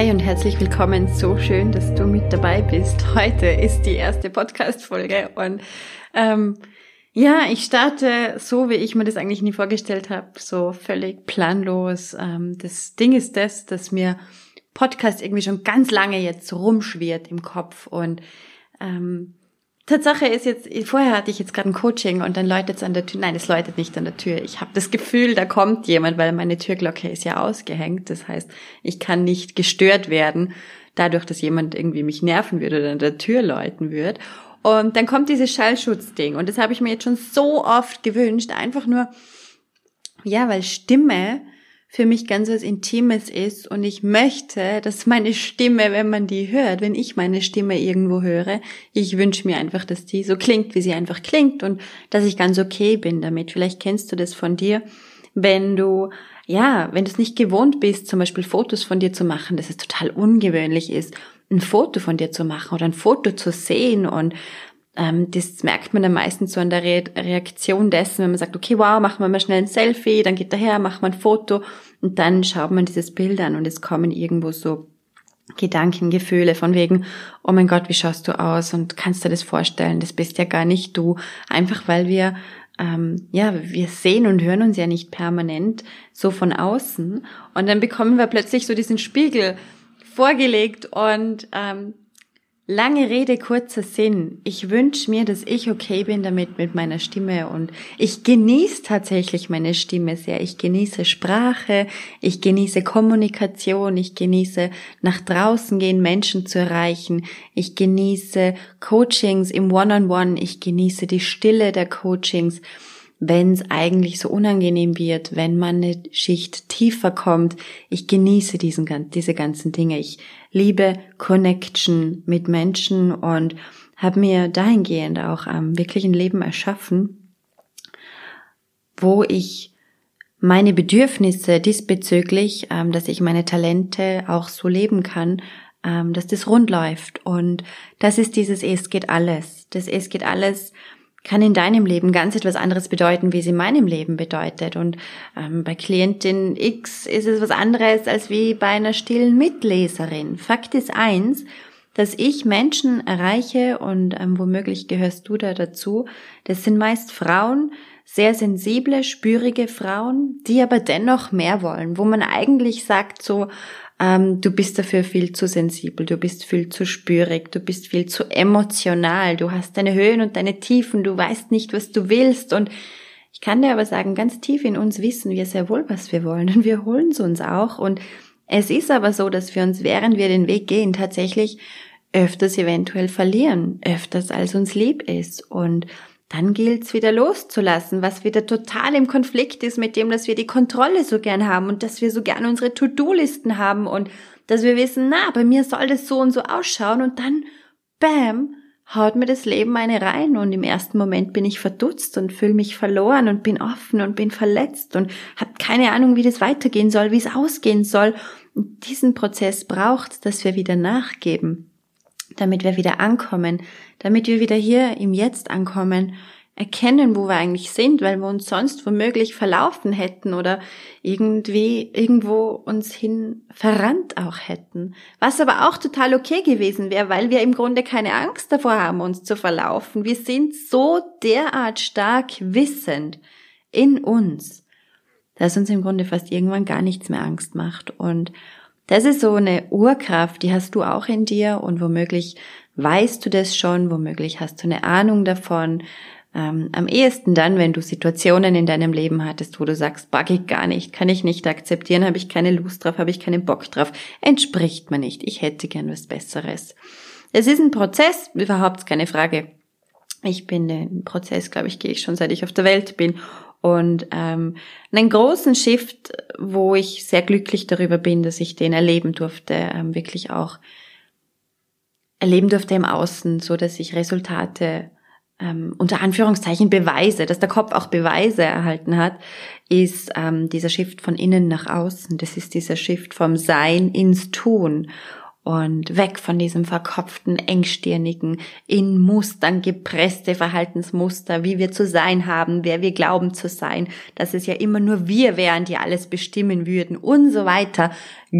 Hi und herzlich willkommen. So schön, dass du mit dabei bist. Heute ist die erste Podcast-Folge und ähm, ja, ich starte so, wie ich mir das eigentlich nie vorgestellt habe, so völlig planlos. Ähm, das Ding ist das, dass mir Podcast irgendwie schon ganz lange jetzt rumschwirrt im Kopf und ähm, Tatsache ist jetzt, vorher hatte ich jetzt gerade ein Coaching und dann läutet es an der Tür. Nein, es läutet nicht an der Tür. Ich habe das Gefühl, da kommt jemand, weil meine Türglocke ist ja ausgehängt. Das heißt, ich kann nicht gestört werden, dadurch, dass jemand irgendwie mich nerven würde oder an der Tür läuten würde. Und dann kommt dieses Schallschutzding und das habe ich mir jetzt schon so oft gewünscht, einfach nur, ja, weil Stimme für mich ganz was Intimes ist und ich möchte, dass meine Stimme, wenn man die hört, wenn ich meine Stimme irgendwo höre, ich wünsche mir einfach, dass die so klingt, wie sie einfach klingt und dass ich ganz okay bin damit. Vielleicht kennst du das von dir, wenn du ja, wenn du es nicht gewohnt bist, zum Beispiel Fotos von dir zu machen, dass es total ungewöhnlich ist, ein Foto von dir zu machen oder ein Foto zu sehen und das merkt man dann meistens so an der Re Reaktion dessen, wenn man sagt, okay, wow, machen wir mal schnell ein Selfie, dann geht daher, macht man ein Foto und dann schaut man dieses Bild an und es kommen irgendwo so Gedanken, Gefühle von wegen, oh mein Gott, wie schaust du aus und kannst du das vorstellen, das bist ja gar nicht du, einfach weil wir ähm, ja, wir sehen und hören uns ja nicht permanent so von außen. Und dann bekommen wir plötzlich so diesen Spiegel vorgelegt und ähm, Lange Rede, kurzer Sinn. Ich wünsche mir, dass ich okay bin damit mit meiner Stimme und ich genieße tatsächlich meine Stimme sehr. Ich genieße Sprache, ich genieße Kommunikation, ich genieße nach draußen gehen, Menschen zu erreichen. Ich genieße Coachings im One-on-One, -on -One. ich genieße die Stille der Coachings wenn es eigentlich so unangenehm wird, wenn man eine Schicht tiefer kommt. Ich genieße diesen, diese ganzen Dinge. Ich liebe Connection mit Menschen und habe mir dahingehend auch am wirklichen Leben erschaffen, wo ich meine Bedürfnisse diesbezüglich, ähm, dass ich meine Talente auch so leben kann, ähm, dass das rund läuft. Und das ist dieses Es geht alles. Das Es geht alles kann in deinem Leben ganz etwas anderes bedeuten, wie es in meinem Leben bedeutet. Und ähm, bei Klientin X ist es was anderes als wie bei einer stillen Mitleserin. Fakt ist eins, dass ich Menschen erreiche und ähm, womöglich gehörst du da dazu. Das sind meist Frauen, sehr sensible, spürige Frauen, die aber dennoch mehr wollen, wo man eigentlich sagt so, ähm, du bist dafür viel zu sensibel, du bist viel zu spürig, du bist viel zu emotional, du hast deine Höhen und deine Tiefen, du weißt nicht, was du willst. Und ich kann dir aber sagen, ganz tief in uns wissen wir sehr wohl, was wir wollen. Und wir holen es uns auch. Und es ist aber so, dass wir uns, während wir den Weg gehen, tatsächlich öfters eventuell verlieren, öfters als uns lieb ist. Und dann gilt's wieder loszulassen, was wieder total im Konflikt ist mit dem, dass wir die Kontrolle so gern haben und dass wir so gern unsere To-Do-Listen haben und dass wir wissen, na, bei mir soll das so und so ausschauen und dann, bam, haut mir das Leben eine rein und im ersten Moment bin ich verdutzt und fühle mich verloren und bin offen und bin verletzt und habe keine Ahnung, wie das weitergehen soll, wie es ausgehen soll. Und diesen Prozess braucht, dass wir wieder nachgeben damit wir wieder ankommen, damit wir wieder hier im Jetzt ankommen, erkennen, wo wir eigentlich sind, weil wir uns sonst womöglich verlaufen hätten oder irgendwie irgendwo uns hin verrannt auch hätten. Was aber auch total okay gewesen wäre, weil wir im Grunde keine Angst davor haben, uns zu verlaufen. Wir sind so derart stark wissend in uns, dass uns im Grunde fast irgendwann gar nichts mehr Angst macht und das ist so eine Urkraft, die hast du auch in dir und womöglich weißt du das schon, womöglich hast du eine Ahnung davon, ähm, am ehesten dann, wenn du Situationen in deinem Leben hattest, wo du sagst, bug ich gar nicht, kann ich nicht akzeptieren, habe ich keine Lust drauf, habe ich keinen Bock drauf, entspricht mir nicht, ich hätte gern was Besseres. Es ist ein Prozess, überhaupt keine Frage. Ich bin den Prozess, glaube ich, gehe ich schon seit ich auf der Welt bin. Und ähm, einen großen Shift, wo ich sehr glücklich darüber bin, dass ich den erleben durfte, ähm, wirklich auch erleben durfte im Außen, so dass ich Resultate ähm, unter Anführungszeichen Beweise, dass der Kopf auch Beweise erhalten hat, ist ähm, dieser Shift von innen nach außen. Das ist dieser Shift vom Sein ins Tun und weg von diesem verkopften, engstirnigen, in Mustern gepresste Verhaltensmuster, wie wir zu sein haben, wer wir glauben zu sein, dass es ja immer nur wir wären, die alles bestimmen würden und so weiter.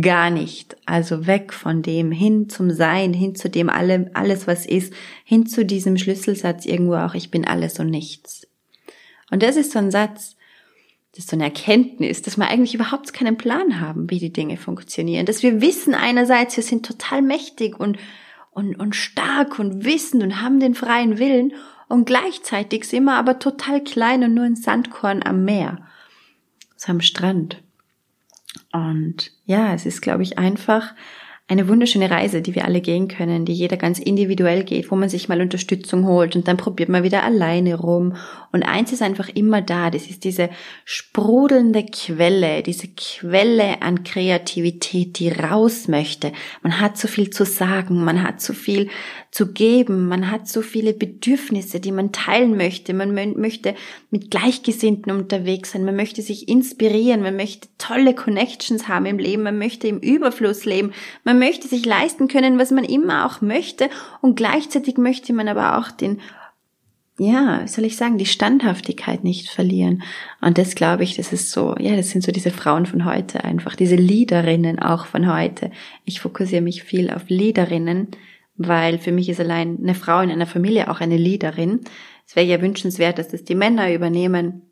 Gar nicht. Also weg von dem hin zum Sein, hin zu dem alle, alles was ist, hin zu diesem Schlüsselsatz irgendwo auch, ich bin alles und nichts. Und das ist so ein Satz, das ist so eine Erkenntnis, dass wir eigentlich überhaupt keinen Plan haben, wie die Dinge funktionieren. Dass wir wissen einerseits, wir sind total mächtig und, und, und stark und wissend und haben den freien Willen und gleichzeitig sind wir aber total klein und nur ein Sandkorn am Meer, so am Strand. Und ja, es ist, glaube ich, einfach eine wunderschöne Reise, die wir alle gehen können, die jeder ganz individuell geht, wo man sich mal Unterstützung holt und dann probiert man wieder alleine rum. Und eins ist einfach immer da, das ist diese sprudelnde Quelle, diese Quelle an Kreativität, die raus möchte. Man hat so viel zu sagen, man hat so viel zu geben. Man hat so viele Bedürfnisse, die man teilen möchte. Man möchte mit Gleichgesinnten unterwegs sein. Man möchte sich inspirieren. Man möchte tolle Connections haben im Leben. Man möchte im Überfluss leben. Man möchte sich leisten können, was man immer auch möchte. Und gleichzeitig möchte man aber auch den ja, soll ich sagen, die Standhaftigkeit nicht verlieren. Und das glaube ich, das ist so, ja, das sind so diese Frauen von heute einfach, diese Leaderinnen auch von heute. Ich fokussiere mich viel auf Leaderinnen, weil für mich ist allein eine Frau in einer Familie auch eine Leaderin. Es wäre ja wünschenswert, dass das die Männer übernehmen.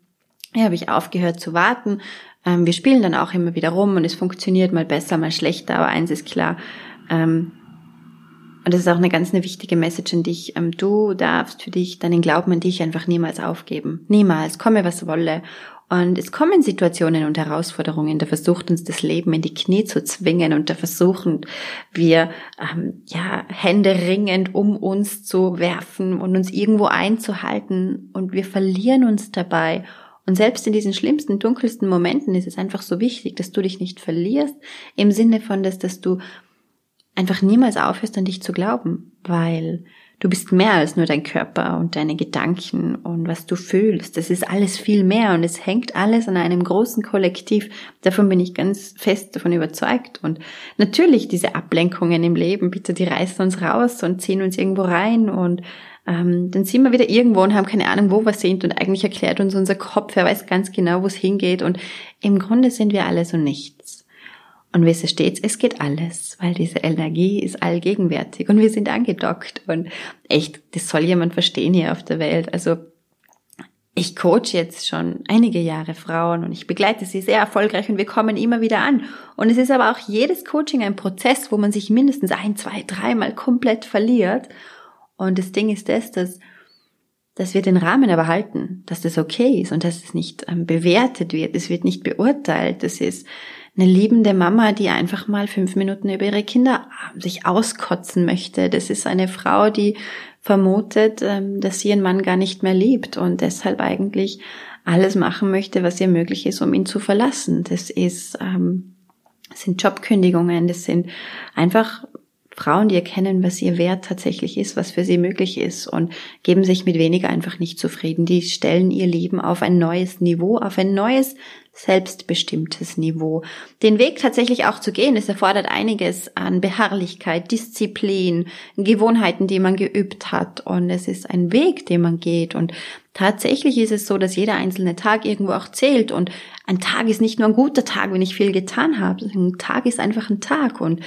Ja, habe ich aufgehört zu warten. Ähm, wir spielen dann auch immer wieder rum und es funktioniert mal besser, mal schlechter, aber eins ist klar. Ähm, und das ist auch eine ganz eine wichtige Message an dich. Ähm, du darfst für dich deinen Glauben an dich einfach niemals aufgeben. Niemals, komme was wolle. Und es kommen Situationen und Herausforderungen, da versucht uns das Leben in die Knie zu zwingen und da versuchen wir, ähm, ja, Hände ringend um uns zu werfen und uns irgendwo einzuhalten und wir verlieren uns dabei. Und selbst in diesen schlimmsten, dunkelsten Momenten ist es einfach so wichtig, dass du dich nicht verlierst, im Sinne von, dass, dass du einfach niemals aufhörst, an dich zu glauben, weil Du bist mehr als nur dein Körper und deine Gedanken und was du fühlst. Das ist alles viel mehr und es hängt alles an einem großen Kollektiv. Davon bin ich ganz fest davon überzeugt. Und natürlich diese Ablenkungen im Leben, bitte, die reißen uns raus und ziehen uns irgendwo rein und ähm, dann sind wir wieder irgendwo und haben keine Ahnung, wo wir sind und eigentlich erklärt uns unser Kopf, er weiß ganz genau, wo es hingeht und im Grunde sind wir alle so nichts. Und wisse stets, es geht alles, weil diese Energie ist allgegenwärtig und wir sind angedockt. Und echt, das soll jemand verstehen hier auf der Welt. Also ich coach jetzt schon einige Jahre Frauen und ich begleite sie sehr erfolgreich und wir kommen immer wieder an. Und es ist aber auch jedes Coaching ein Prozess, wo man sich mindestens ein, zwei, dreimal komplett verliert. Und das Ding ist das, dass, dass wir den Rahmen aber halten, dass das okay ist und dass es nicht ähm, bewertet wird, es wird nicht beurteilt, das ist, eine liebende Mama, die einfach mal fünf Minuten über ihre Kinder sich auskotzen möchte. Das ist eine Frau, die vermutet, ähm, dass sie ihren Mann gar nicht mehr liebt und deshalb eigentlich alles machen möchte, was ihr möglich ist, um ihn zu verlassen. Das ist, ähm, sind Jobkündigungen, das sind einfach Frauen, die erkennen, was ihr Wert tatsächlich ist, was für sie möglich ist und geben sich mit weniger einfach nicht zufrieden. Die stellen ihr Leben auf ein neues Niveau, auf ein neues selbstbestimmtes Niveau. Den Weg tatsächlich auch zu gehen, es erfordert einiges an Beharrlichkeit, Disziplin, Gewohnheiten, die man geübt hat. Und es ist ein Weg, den man geht. Und tatsächlich ist es so, dass jeder einzelne Tag irgendwo auch zählt. Und ein Tag ist nicht nur ein guter Tag, wenn ich viel getan habe, ein Tag ist einfach ein Tag. Und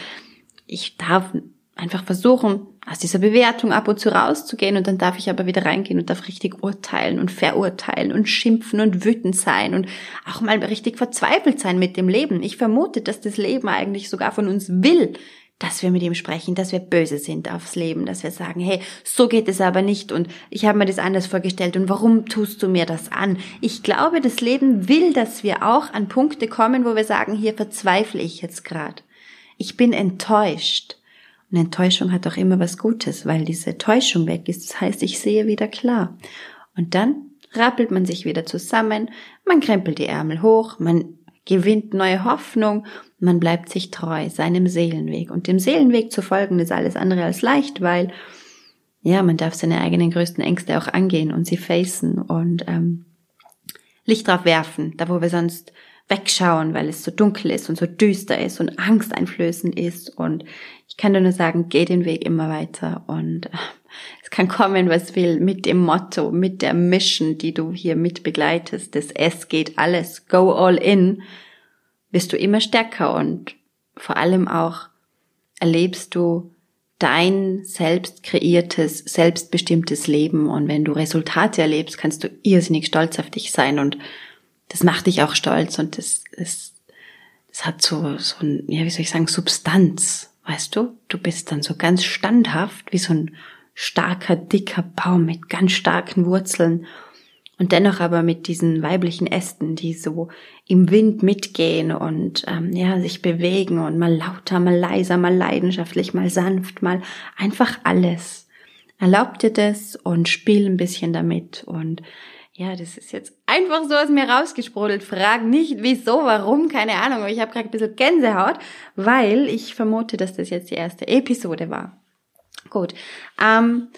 ich darf einfach versuchen, aus dieser Bewertung ab und zu rauszugehen und dann darf ich aber wieder reingehen und darf richtig urteilen und verurteilen und schimpfen und wütend sein und auch mal richtig verzweifelt sein mit dem Leben. Ich vermute, dass das Leben eigentlich sogar von uns will, dass wir mit ihm sprechen, dass wir böse sind aufs Leben, dass wir sagen, hey, so geht es aber nicht und ich habe mir das anders vorgestellt und warum tust du mir das an? Ich glaube, das Leben will, dass wir auch an Punkte kommen, wo wir sagen, hier verzweifle ich jetzt gerade. Ich bin enttäuscht. Und Enttäuschung hat auch immer was Gutes, weil diese Täuschung weg ist. Das heißt, ich sehe wieder klar. Und dann rappelt man sich wieder zusammen, man krempelt die Ärmel hoch, man gewinnt neue Hoffnung, man bleibt sich treu seinem Seelenweg. Und dem Seelenweg zu folgen ist alles andere als leicht, weil ja, man darf seine eigenen größten Ängste auch angehen und sie facen und ähm, Licht drauf werfen, da wo wir sonst wegschauen, weil es so dunkel ist und so düster ist und angsteinflößend ist. Und ich kann dir nur sagen, geh den Weg immer weiter. Und äh, es kann kommen, was will, mit dem Motto, mit der Mission, die du hier mit begleitest, das Es geht alles, go all in, wirst du immer stärker und vor allem auch erlebst du dein selbst kreiertes, selbstbestimmtes Leben. Und wenn du Resultate erlebst, kannst du irrsinnig stolz auf dich sein und das macht dich auch stolz und das, das, das hat so, so ein, ja, wie soll ich sagen, Substanz, weißt du? Du bist dann so ganz standhaft, wie so ein starker, dicker Baum mit ganz starken Wurzeln und dennoch aber mit diesen weiblichen Ästen, die so im Wind mitgehen und ähm, ja sich bewegen und mal lauter, mal leiser, mal leidenschaftlich, mal sanft, mal einfach alles. Erlaub dir das und spiel ein bisschen damit und ja, das ist jetzt einfach so aus mir rausgesprudelt. Frag nicht, wieso, warum, keine Ahnung. Aber ich habe gerade ein bisschen Gänsehaut, weil ich vermute, dass das jetzt die erste Episode war. Gut. Ähm,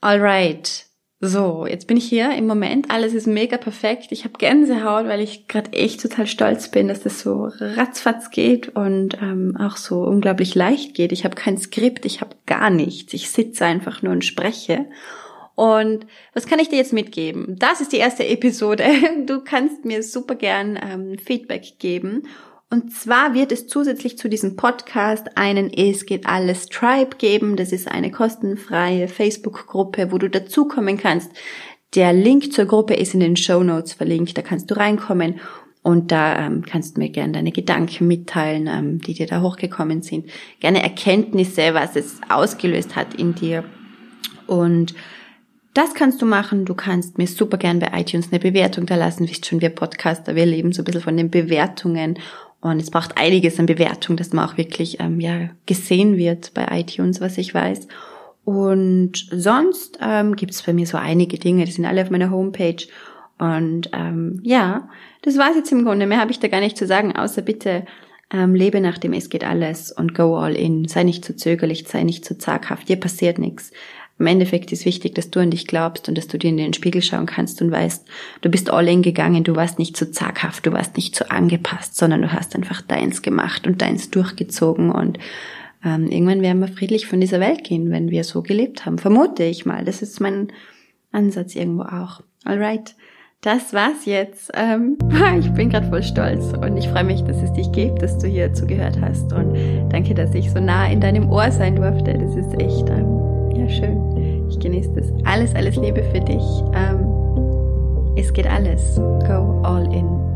alright. So, jetzt bin ich hier im Moment. Alles ist mega perfekt. Ich habe Gänsehaut, weil ich gerade echt total stolz bin, dass das so ratzfatz geht und ähm, auch so unglaublich leicht geht. Ich habe kein Skript, ich habe gar nichts. Ich sitze einfach nur und spreche. Und was kann ich dir jetzt mitgeben? Das ist die erste Episode. Du kannst mir super gern ähm, Feedback geben. Und zwar wird es zusätzlich zu diesem Podcast einen Es geht alles Tribe geben. Das ist eine kostenfreie Facebook-Gruppe, wo du dazukommen kannst. Der Link zur Gruppe ist in den Show Notes verlinkt. Da kannst du reinkommen und da ähm, kannst du mir gerne deine Gedanken mitteilen, ähm, die dir da hochgekommen sind. Gerne Erkenntnisse, was es ausgelöst hat in dir. Und das kannst du machen. Du kannst mir super gern bei iTunes eine Bewertung da lassen. Wisst schon, wir Podcaster, wir leben so ein bisschen von den Bewertungen. Und es braucht einiges an Bewertung, dass man auch wirklich ähm, ja, gesehen wird bei iTunes, was ich weiß. Und sonst ähm, gibt es bei mir so einige Dinge, die sind alle auf meiner Homepage. Und ähm, ja, das war's jetzt im Grunde. Mehr habe ich da gar nicht zu sagen, außer bitte ähm, lebe nach dem Es geht alles und go all in. Sei nicht zu zögerlich, sei nicht zu zaghaft. Dir passiert nichts. Im Endeffekt ist wichtig, dass du an dich glaubst und dass du dir in den Spiegel schauen kannst und weißt, du bist all in gegangen, du warst nicht zu zaghaft, du warst nicht zu angepasst, sondern du hast einfach deins gemacht und deins durchgezogen und ähm, irgendwann werden wir friedlich von dieser Welt gehen, wenn wir so gelebt haben. Vermute ich mal. Das ist mein Ansatz irgendwo auch. Alright. Das war's jetzt. Ähm, ich bin gerade voll stolz und ich freue mich, dass es dich gibt, dass du hier zugehört hast und danke, dass ich so nah in deinem Ohr sein durfte. Das ist echt ähm, ja schön. Ich genieße das. Alles, alles Liebe für dich. Ähm, es geht alles. Go all in.